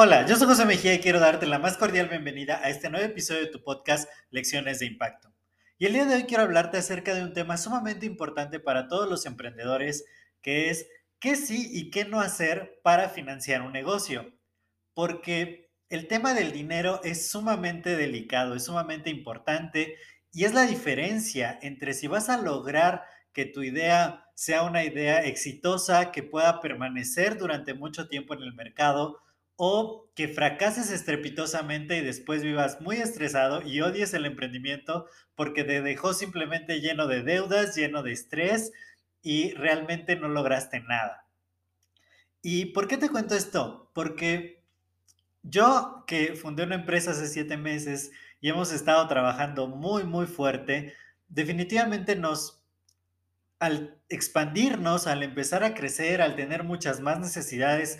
Hola, yo soy José Mejía y quiero darte la más cordial bienvenida a este nuevo episodio de tu podcast Lecciones de Impacto. Y el día de hoy quiero hablarte acerca de un tema sumamente importante para todos los emprendedores, que es qué sí y qué no hacer para financiar un negocio. Porque el tema del dinero es sumamente delicado, es sumamente importante y es la diferencia entre si vas a lograr que tu idea sea una idea exitosa, que pueda permanecer durante mucho tiempo en el mercado, o que fracases estrepitosamente y después vivas muy estresado y odies el emprendimiento porque te dejó simplemente lleno de deudas, lleno de estrés y realmente no lograste nada. ¿Y por qué te cuento esto? Porque yo que fundé una empresa hace siete meses y hemos estado trabajando muy, muy fuerte, definitivamente nos, al expandirnos, al empezar a crecer, al tener muchas más necesidades,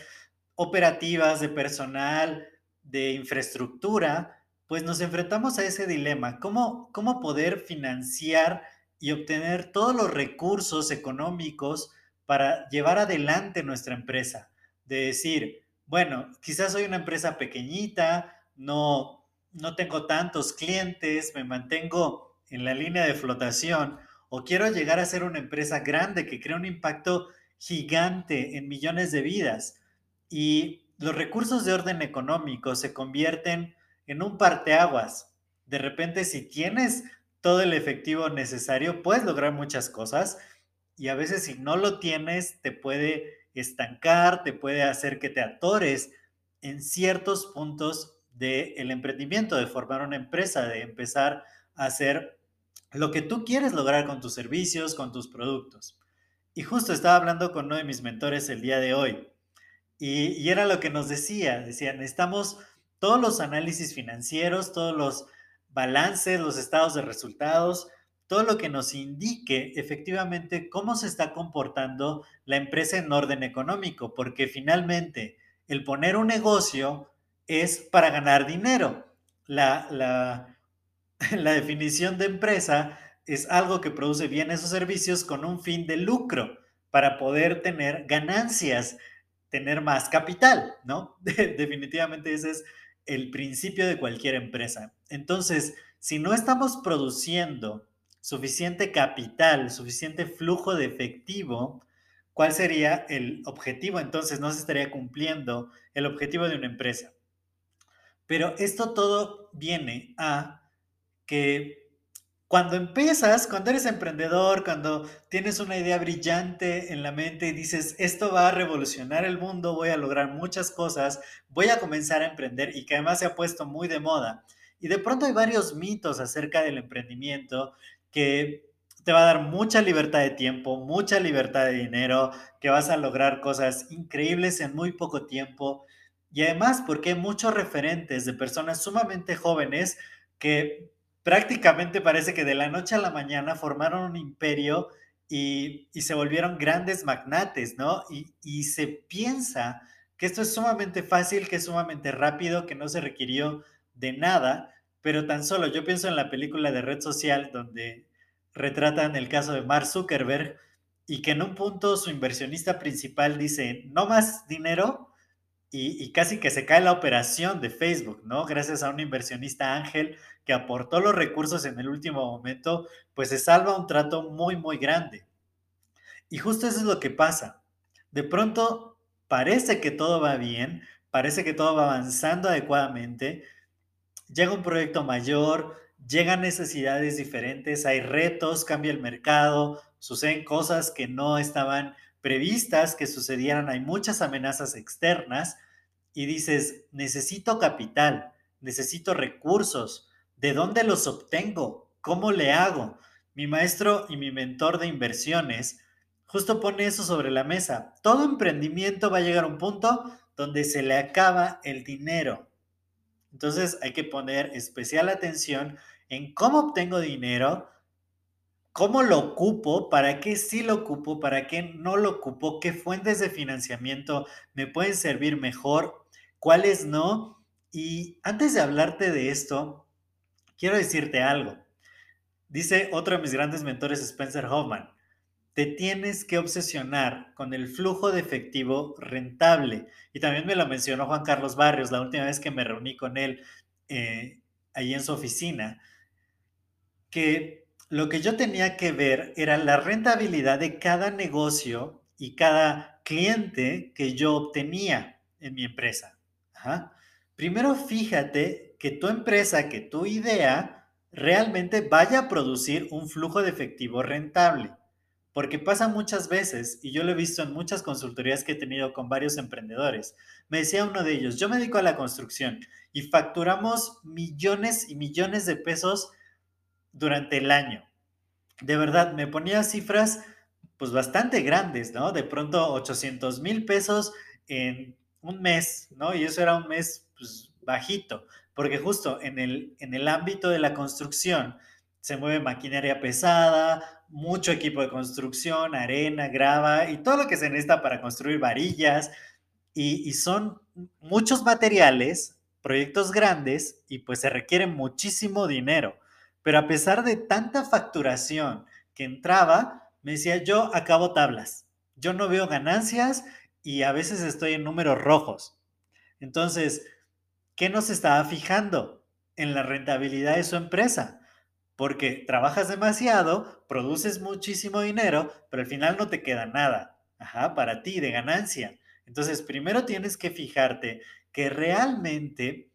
operativas, de personal, de infraestructura, pues nos enfrentamos a ese dilema. ¿Cómo, cómo poder financiar y obtener todos los recursos económicos para llevar adelante nuestra empresa? De decir, bueno, quizás soy una empresa pequeñita, no, no tengo tantos clientes, me mantengo en la línea de flotación o quiero llegar a ser una empresa grande que crea un impacto gigante en millones de vidas y los recursos de orden económico se convierten en un parteaguas. De repente, si tienes todo el efectivo necesario, puedes lograr muchas cosas y a veces si no lo tienes, te puede estancar, te puede hacer que te atores en ciertos puntos del emprendimiento, de formar una empresa, de empezar a hacer lo que tú quieres lograr con tus servicios, con tus productos. Y justo estaba hablando con uno de mis mentores el día de hoy y, era lo que nos decía, decía, necesitamos todos los análisis financieros, todos los balances, los estados de resultados, todo lo que nos indique efectivamente cómo se está comportando la empresa en orden económico, porque finalmente el poner un negocio es para ganar dinero. La, la, la definición de empresa es algo que produce bienes o servicios con un fin de lucro para poder tener ganancias tener más capital, ¿no? Definitivamente ese es el principio de cualquier empresa. Entonces, si no estamos produciendo suficiente capital, suficiente flujo de efectivo, ¿cuál sería el objetivo? Entonces no se estaría cumpliendo el objetivo de una empresa. Pero esto todo viene a que cuando empiezas, cuando eres emprendedor, cuando tienes una idea brillante en la mente y dices, esto va a revolucionar el mundo, voy a lograr muchas cosas, voy a comenzar a emprender y que además se ha puesto muy de moda. Y de pronto hay varios mitos acerca del emprendimiento que te va a dar mucha libertad de tiempo, mucha libertad de dinero, que vas a lograr cosas increíbles en muy poco tiempo. Y además porque hay muchos referentes de personas sumamente jóvenes que prácticamente parece que de la noche a la mañana formaron un imperio y, se volvieron grandes magnates, ¿no? Y, y, se piensa que esto es sumamente fácil, que es sumamente rápido, que no se requirió de nada, pero tan solo yo pienso en la película de Red Social donde retratan el caso de Mark Zuckerberg y que en un punto su inversionista principal dice, no más dinero, y, casi que se cae la operación de Facebook, ¿no? Gracias a un inversionista ángel que aportó los recursos en el último momento, pues se salva un trato muy, muy grande. Y justo eso es lo que pasa. De pronto parece que todo va bien, parece que todo va avanzando adecuadamente, llega un proyecto mayor, llegan necesidades diferentes, hay retos, cambia el mercado, suceden cosas que no estaban previstas que sucedieran, hay muchas amenazas externas y dices, necesito capital, necesito recursos, ¿de dónde los obtengo? ¿Cómo le hago? Mi maestro y mi mentor de inversiones justo pone eso sobre la mesa. Todo emprendimiento va a llegar a un punto donde se le acaba el dinero. Entonces hay que poner especial atención en cómo obtengo dinero, cómo lo ocupo, para qué sí lo ocupo, para qué no lo ocupo, qué fuentes de financiamiento me pueden servir mejor, cuáles no. Y antes de hablarte de esto, quiero decirte algo. Dice otro de mis grandes mentores, Spencer Hoffman, te tienes que obsesionar con el flujo de efectivo rentable. Y también me lo mencionó Juan Carlos Barrios la última vez que me reuní con él eh, ahí en su oficina, que lo que yo tenía que ver era la rentabilidad de cada negocio y cada cliente que yo obtenía en mi empresa. Primero fíjate que tu empresa, que tu idea realmente vaya a producir un flujo de efectivo rentable. Porque pasa muchas veces, y yo lo he visto en muchas consultorías que he tenido con varios emprendedores. Me decía uno de ellos, yo me dedico a la construcción y facturamos millones y millones de pesos durante el año. De verdad, me ponía cifras pues bastante grandes, ¿no? De pronto 800 mil pesos en un mes, ¿no? Y eso era un mes pues, bajito, porque justo en el, en el ámbito de la construcción se mueve maquinaria pesada, mucho equipo de construcción, arena, grava y todo lo que se necesita para construir varillas. Y, y son muchos materiales, proyectos grandes y pues se requiere muchísimo dinero. Pero a pesar de tanta facturación que entraba, me decía, yo acabo tablas, yo no veo ganancias y a veces estoy en números rojos. Entonces, ¿qué nos estaba fijando? En la rentabilidad de su empresa. Porque trabajas demasiado, produces muchísimo dinero, pero al final no te queda nada, ajá, para ti de ganancia. Entonces, primero tienes que fijarte que realmente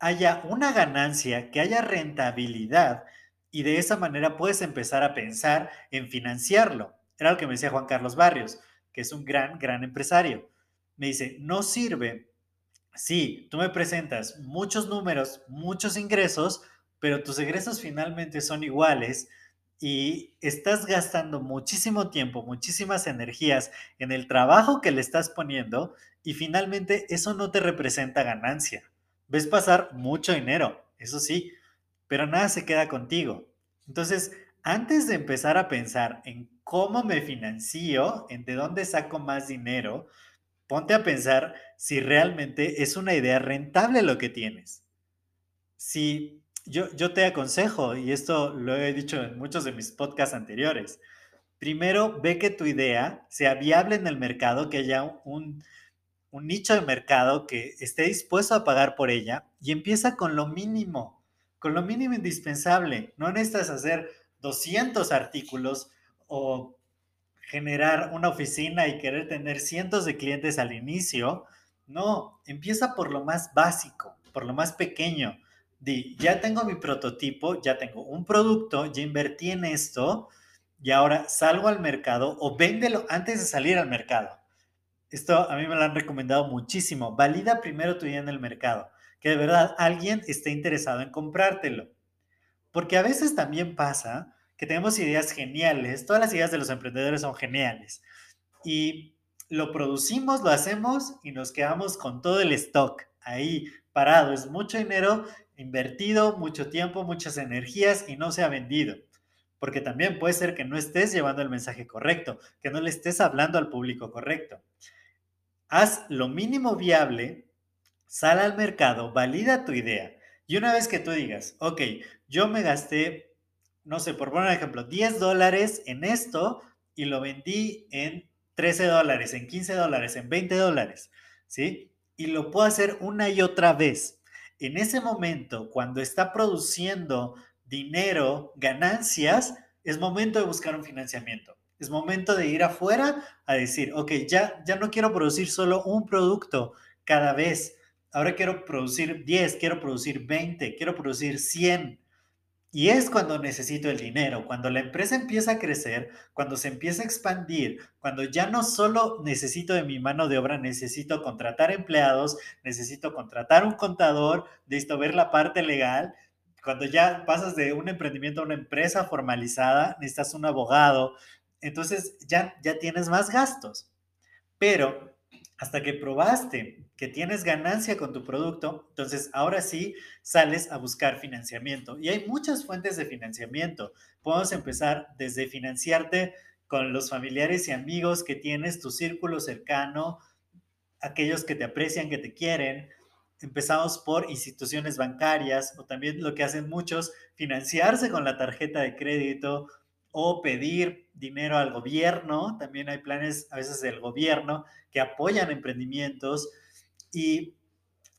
haya una ganancia, que haya rentabilidad y de esa manera puedes empezar a pensar en financiarlo. Era lo que me decía Juan Carlos Barrios, que es un gran, gran empresario. Me dice, no sirve si tú me presentas muchos números, muchos ingresos, pero tus egresos finalmente son iguales y estás gastando muchísimo tiempo, muchísimas energías en el trabajo que le estás poniendo y finalmente eso no te representa ganancia ves pasar mucho dinero, eso sí, pero nada se queda contigo. Entonces, antes de empezar a pensar en cómo me financio, en de dónde saco más dinero, ponte a pensar si realmente es una idea rentable lo que tienes. Si yo, yo te aconsejo, y esto lo he dicho en muchos de mis podcasts anteriores, primero ve que tu idea sea viable en el mercado, que haya un, un nicho de mercado que esté dispuesto a pagar por ella y empieza con lo mínimo, con lo mínimo indispensable. No necesitas hacer 200 artículos o generar una oficina y querer tener cientos de clientes al inicio. No, empieza por lo más básico, por lo más pequeño. Di, ya tengo mi prototipo, ya tengo un producto, ya invertí en esto y ahora salgo al mercado o véndelo antes de salir al mercado. Esto a mí me lo han recomendado muchísimo. Valida primero tu idea en el mercado, que de verdad alguien esté interesado en comprártelo. Porque a veces también pasa que tenemos ideas geniales, todas las ideas de los emprendedores son geniales. Y lo producimos, lo hacemos y nos quedamos con todo el stock ahí parado. Es mucho dinero invertido, mucho tiempo, muchas energías y no se ha vendido. Porque también puede ser que no estés llevando el mensaje correcto, que no le estés hablando al público correcto haz lo mínimo viable, sal al mercado, valida tu idea. Y una vez que tú digas, ok, yo me gasté, no sé, por poner un ejemplo, 10 dólares en esto y lo vendí en 13 dólares, en 15 dólares, en 20 dólares, ¿sí? Y lo puedo hacer una y otra vez. En ese momento, cuando está produciendo dinero, ganancias, es momento de buscar un financiamiento. Es momento de ir afuera a decir, ok, ya, ya no quiero producir solo un producto cada vez. Ahora quiero producir 10, quiero producir 20, quiero producir 100. Y es cuando necesito el dinero, cuando la empresa empieza a crecer, cuando se empieza a expandir, cuando ya no solo necesito de mi mano de obra, necesito contratar empleados, necesito contratar un contador, necesito ver la parte legal. Cuando ya pasas de un emprendimiento a una empresa formalizada, necesitas un abogado, entonces ya, ya tienes más gastos. Pero hasta que probaste que tienes ganancia con tu producto, entonces ahora sí sales a buscar financiamiento. Y hay muchas fuentes de financiamiento. Podemos empezar desde financiarte con los familiares y amigos que tienes, tu círculo cercano, aquellos que te aprecian, que te quieren. Empezamos por instituciones bancarias o también lo que hacen muchos, financiarse con la tarjeta de crédito o pedir dinero al gobierno. También hay planes a veces del gobierno que apoyan emprendimientos y,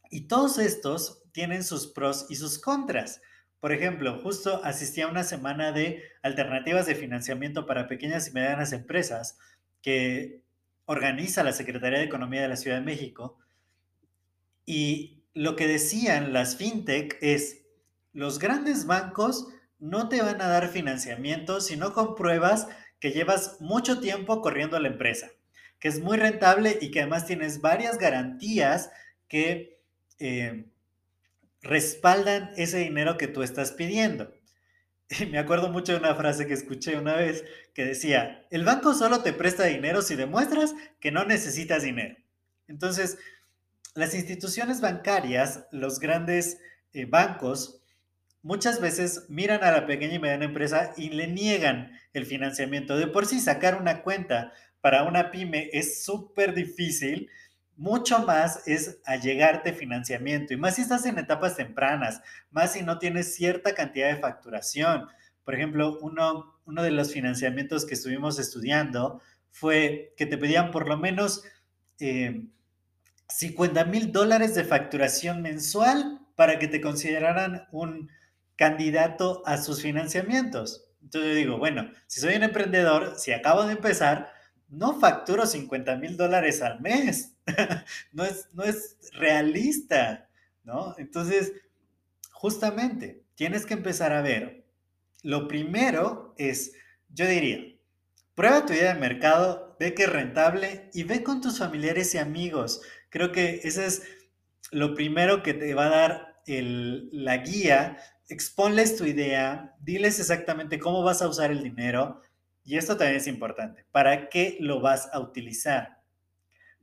y todos estos tienen sus pros y sus contras. Por ejemplo, justo asistí a una semana de alternativas de financiamiento para pequeñas y medianas empresas que organiza la Secretaría de Economía de la Ciudad de México. Y lo que decían las fintech es, los grandes bancos no te van a dar financiamiento si no compruebas que llevas mucho tiempo corriendo la empresa, que es muy rentable y que además tienes varias garantías que eh, respaldan ese dinero que tú estás pidiendo. Y me acuerdo mucho de una frase que escuché una vez que decía, el banco solo te presta dinero si demuestras que no necesitas dinero. Entonces, las instituciones bancarias, los grandes eh, bancos, muchas veces miran a la pequeña y mediana empresa y le niegan el financiamiento. De por sí sacar una cuenta para una pyme es súper difícil, mucho más es allegarte financiamiento y más si estás en etapas tempranas, más si no tienes cierta cantidad de facturación. Por ejemplo, uno, uno de los financiamientos que estuvimos estudiando fue que te pedían por lo menos 50 eh, mil dólares de facturación mensual para que te consideraran un, candidato a sus financiamientos. Entonces yo digo, bueno, si soy un emprendedor, si acabo de empezar, no facturo 50 mil dólares al mes. no, es, no es realista, ¿no? Entonces, justamente, tienes que empezar a ver. Lo primero es, yo diría, prueba tu idea de mercado, ve que es rentable y ve con tus familiares y amigos. Creo que ese es lo primero que te va a dar la guía exponles tu idea, diles exactamente cómo vas a usar el dinero y esto también es importante, ¿para qué lo vas a utilizar?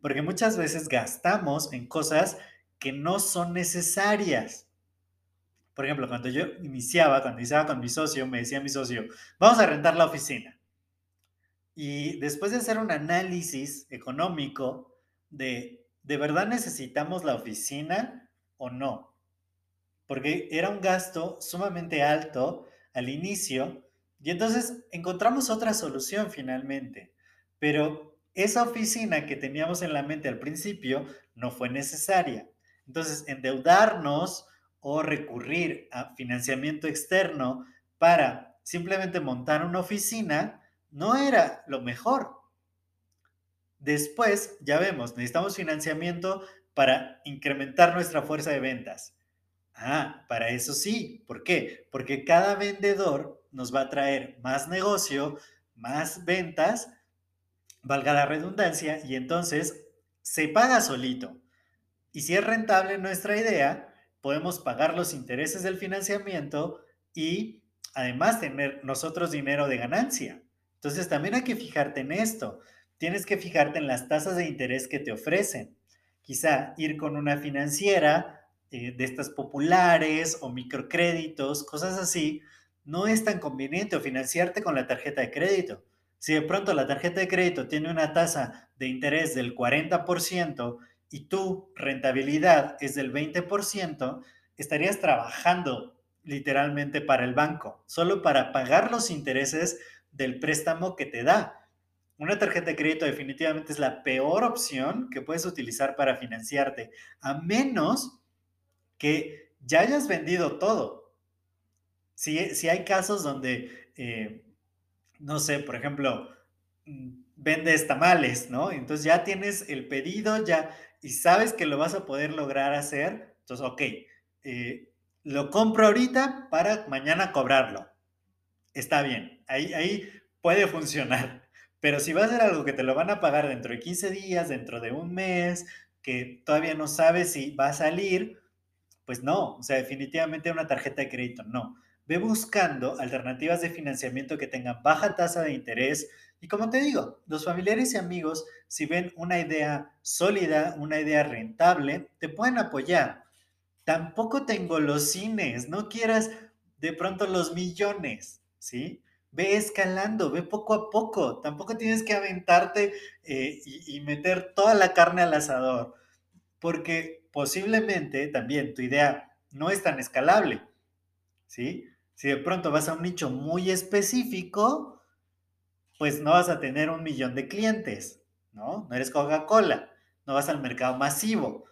Porque muchas veces gastamos en cosas que no son necesarias. Por ejemplo, cuando yo iniciaba, cuando iniciaba con mi socio, me decía mi socio, vamos a rentar la oficina. Y después de hacer un análisis económico de, ¿de verdad necesitamos la oficina o no? Porque era un gasto sumamente alto al inicio y entonces encontramos otra solución finalmente. Pero esa oficina que teníamos en la mente al principio no fue necesaria. Entonces, endeudarnos o recurrir a financiamiento externo para simplemente montar una oficina no era lo mejor. Después, ya vemos, necesitamos financiamiento para incrementar nuestra fuerza de ventas. Ah, para eso sí. ¿Por qué? Porque cada vendedor nos va a traer más negocio, más ventas, valga la redundancia, y entonces se paga solito. Y si es rentable nuestra idea, podemos pagar los intereses del financiamiento y además tener nosotros dinero de ganancia. Entonces también hay que fijarte en esto. Tienes que fijarte en las tasas de interés que te ofrecen. Quizá ir con una financiera eh, de estas populares o microcréditos, cosas así, no es tan conveniente o financiarte con la tarjeta de crédito. Si de pronto la tarjeta de crédito tiene una tasa de interés del 40% y tu rentabilidad es del 20%, estarías trabajando literalmente para el banco, solo para pagar los intereses del préstamo que te da. Una tarjeta de crédito definitivamente es la peor opción que puedes utilizar para financiarte, a menos que ya hayas vendido todo. Si, si hay casos donde, eh, no sé, por ejemplo, mm, vendes tamales, ¿no? Entonces ya tienes el pedido, ya, y sabes que lo vas a poder lograr hacer, entonces, ok, eh, lo compro ahorita para mañana cobrarlo. Está bien, ahí, ahí puede funcionar. Pero si va a ser algo que te lo van a pagar dentro de 15 días, dentro de un mes, que todavía no sabes si va a salir, pues no, o sea, definitivamente una tarjeta de crédito no. ve buscando alternativas de financiamiento que tengan baja tasa de interés. Y como te digo, los familiares y amigos, si ven una idea sólida, una idea rentable, te pueden apoyar. Tampoco tengo los cines, no quieras de pronto los millones, ¿sí? Ve escalando, ve poco a poco. Tampoco tienes que aventarte eh, y, y meter toda la carne al asador, porque posiblemente también tu idea no es tan escalable, ¿sí? Si de pronto vas a un nicho muy específico, pues no vas a tener un millón de clientes, ¿no? No eres Coca-Cola, no vas al mercado masivo.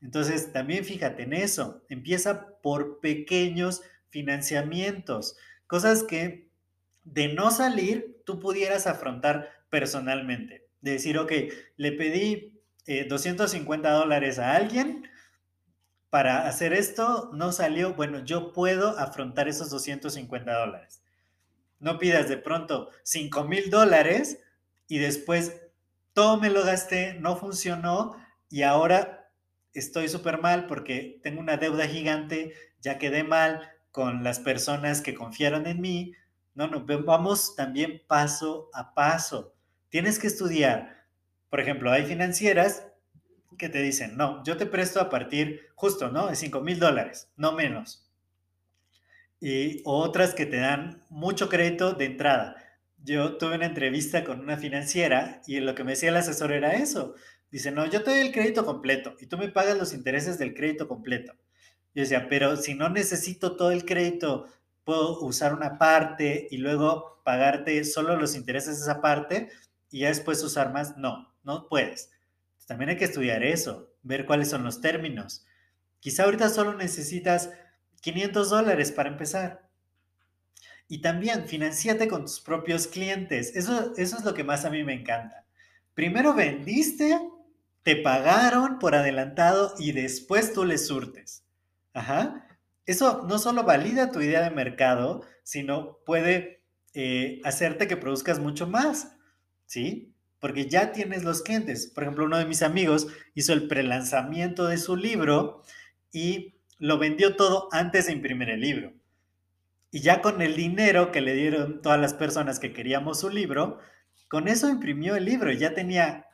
Entonces, también fíjate en eso. Empieza por pequeños financiamientos, cosas que de no salir tú pudieras afrontar personalmente. De decir, ok, le pedí 250 eh, dólares a alguien para hacer esto, no salió, bueno, yo puedo afrontar esos 250 dólares. No pidas de pronto 5 mil dólares y después todo me lo gasté, no funcionó y ahora estoy súper mal porque tengo una deuda gigante, ya quedé mal con las personas que confiaron en mí. No, no, vamos también paso a paso. Tienes que estudiar. Por ejemplo, hay financieras que te dicen, no, yo te presto a partir justo, ¿no? De 5 mil dólares, no menos. Y otras que te dan mucho crédito de entrada. Yo tuve una entrevista con una financiera y lo que me decía el asesor era eso. Dice, no, yo te doy el crédito completo y tú me pagas los intereses del crédito completo. Yo decía, pero si no necesito todo el crédito, puedo usar una parte y luego pagarte solo los intereses de esa parte y ya después usar más. No, no puedes. También hay que estudiar eso, ver cuáles son los términos. Quizá ahorita solo necesitas 500 dólares para empezar. Y también financiate con tus propios clientes. Eso, eso es lo que más a mí me encanta. Primero vendiste, te pagaron por adelantado y después tú les surtes. Ajá. Eso no solo valida tu idea de mercado, sino puede eh, hacerte que produzcas mucho más. ¿Sí? Porque ya tienes los clientes. Por ejemplo, uno de mis amigos hizo el prelanzamiento de su libro y lo vendió todo antes de imprimir el libro. Y ya con el dinero que le dieron todas las personas que queríamos su libro, con eso imprimió el libro y ya tenía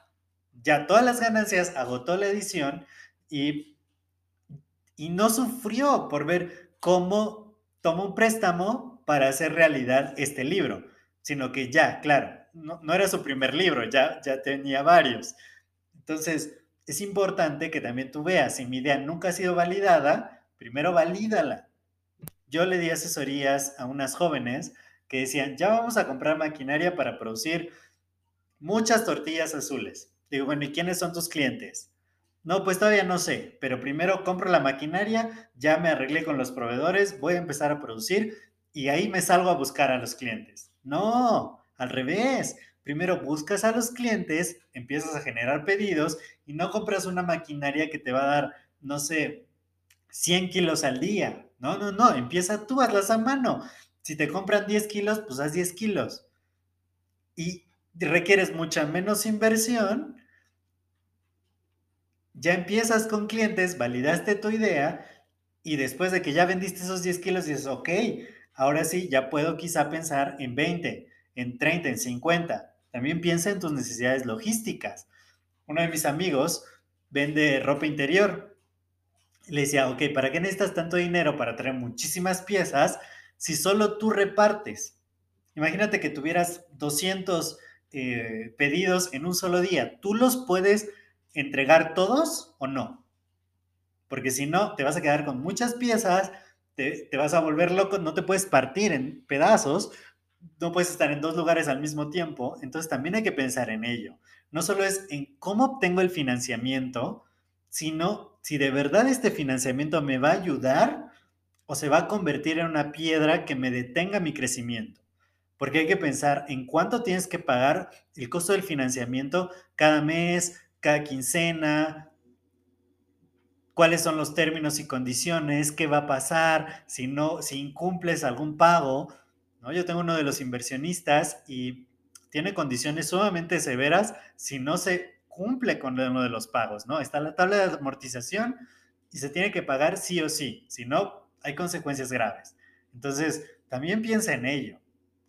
ya todas las ganancias, agotó la edición y, y no sufrió por ver cómo tomó un préstamo para hacer realidad este libro, sino que ya, claro, no, era su primer libro, ya, ya tenía varios. Entonces, es importante que también tú veas, si mi idea nunca ha sido validada, primero valídala. Yo le di asesorías a unas jóvenes que decían, ya vamos a comprar maquinaria para producir muchas tortillas azules. Digo, bueno, ¿y quiénes son tus clientes? No, pues todavía no sé, pero primero compro la maquinaria, ya me arreglé con los proveedores, voy a empezar a producir y ahí me salgo a buscar a los clientes. No, al revés, primero buscas a los clientes, empiezas a generar pedidos y no compras una maquinaria que te va a dar, no sé, 100 kilos al día. No, no, no, empieza tú, hazlas a mano. Si te compran 10 kilos, pues haz 10 kilos. Y requieres mucha menos inversión. Ya empiezas con clientes, validaste tu idea y después de que ya vendiste esos 10 kilos, dices, ok, ahora sí, ya puedo quizá pensar en 20 en 30, en 50. También piensa en tus necesidades logísticas. Uno de mis amigos vende ropa interior. Le decía, ok, ¿para qué necesitas tanto dinero para traer muchísimas piezas si solo tú repartes? Imagínate que tuvieras 200 eh, pedidos en un solo día. ¿Tú los puedes entregar todos o no? Porque si no, te vas a quedar con muchas piezas, te, te, vas a volver loco, no te puedes partir en pedazos no puedes estar en dos lugares al mismo tiempo, entonces también hay que pensar en ello. No solo es en cómo obtengo el financiamiento, sino si de verdad este financiamiento me va a ayudar o se va a convertir en una piedra que me detenga mi crecimiento. Porque hay que pensar en cuánto tienes que pagar el costo del financiamiento cada mes, cada quincena, cuáles son los términos y condiciones, qué va a pasar si no si incumples algún pago yo tengo uno de los inversionistas y tiene condiciones sumamente severas si no se cumple con uno de los pagos, ¿no? Está la tabla de amortización y se tiene que pagar sí o sí, si no, hay consecuencias graves. Entonces, también piensa en ello.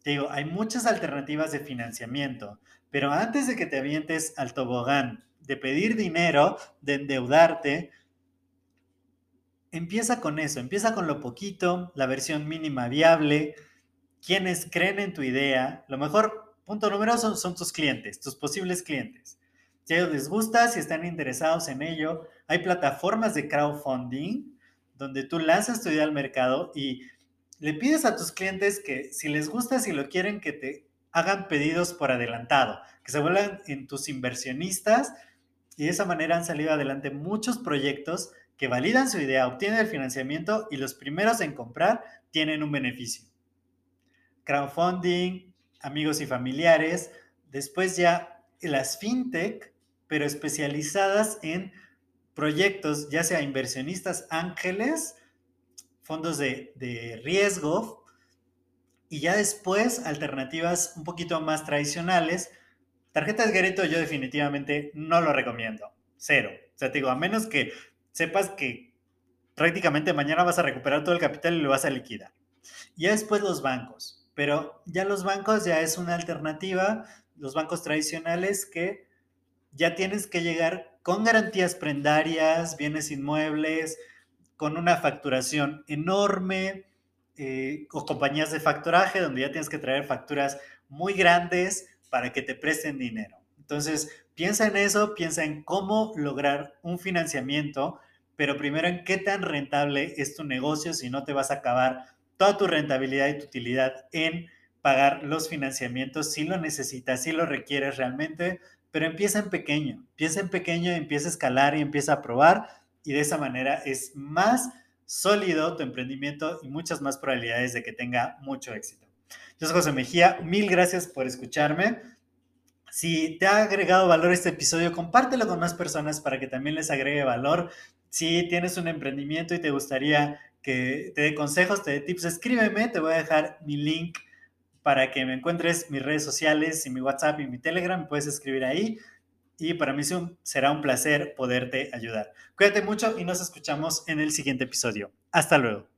Te digo, hay muchas alternativas de financiamiento, pero antes de que te avientes al tobogán de pedir dinero, de endeudarte, empieza con eso, empieza con lo poquito, la versión mínima viable, quienes creen en tu idea, lo mejor, punto número uno, son, tus clientes, tus posibles clientes. Si a ellos les gusta, si están interesados en ello, hay plataformas de crowdfunding donde tú lanzas tu idea al mercado y le pides a tus clientes que si les gusta, si lo quieren, que te hagan pedidos por adelantado, que se vuelvan en tus inversionistas y de esa manera han salido adelante muchos proyectos que validan su idea, obtienen el financiamiento y los primeros en comprar tienen un beneficio. Crowdfunding, amigos y familiares, después ya las fintech, pero especializadas en proyectos, ya sea inversionistas ángeles, fondos de, riesgo, y ya después alternativas un poquito más tradicionales. Tarjetas Garito yo definitivamente no lo recomiendo. Cero. O sea, te digo, a menos que sepas que prácticamente mañana vas a recuperar todo el capital y lo vas a liquidar. Ya después los bancos, pero ya los bancos ya es una alternativa, los bancos tradicionales que ya tienes que llegar con garantías prendarias, bienes inmuebles, con una facturación enorme, eh, o compañías de factoraje donde ya tienes que traer facturas muy grandes para que te presten dinero. Entonces, piensa en eso, piensa en cómo lograr un financiamiento pero primero en qué tan rentable es tu negocio si no te vas a acabar toda tu rentabilidad y tu utilidad en pagar los financiamientos si lo necesitas, si lo requieres realmente, pero empieza en pequeño, empieza en pequeño, empieza a escalar y empieza a probar y de esa manera es más sólido tu emprendimiento y muchas más probabilidades de que tenga mucho éxito. Yo soy José Mejía, mil gracias por escucharme. Si te ha agregado valor este episodio, compártelo con más personas para que también les agregue valor. Si tienes un emprendimiento y te gustaría que te dé consejos, te dé tips, escríbeme, te voy a dejar mi link para que me encuentres mis redes sociales y mi WhatsApp y mi Telegram, puedes escribir ahí y para mí será un placer poderte ayudar. Cuídate mucho y nos escuchamos en el siguiente episodio. Hasta luego.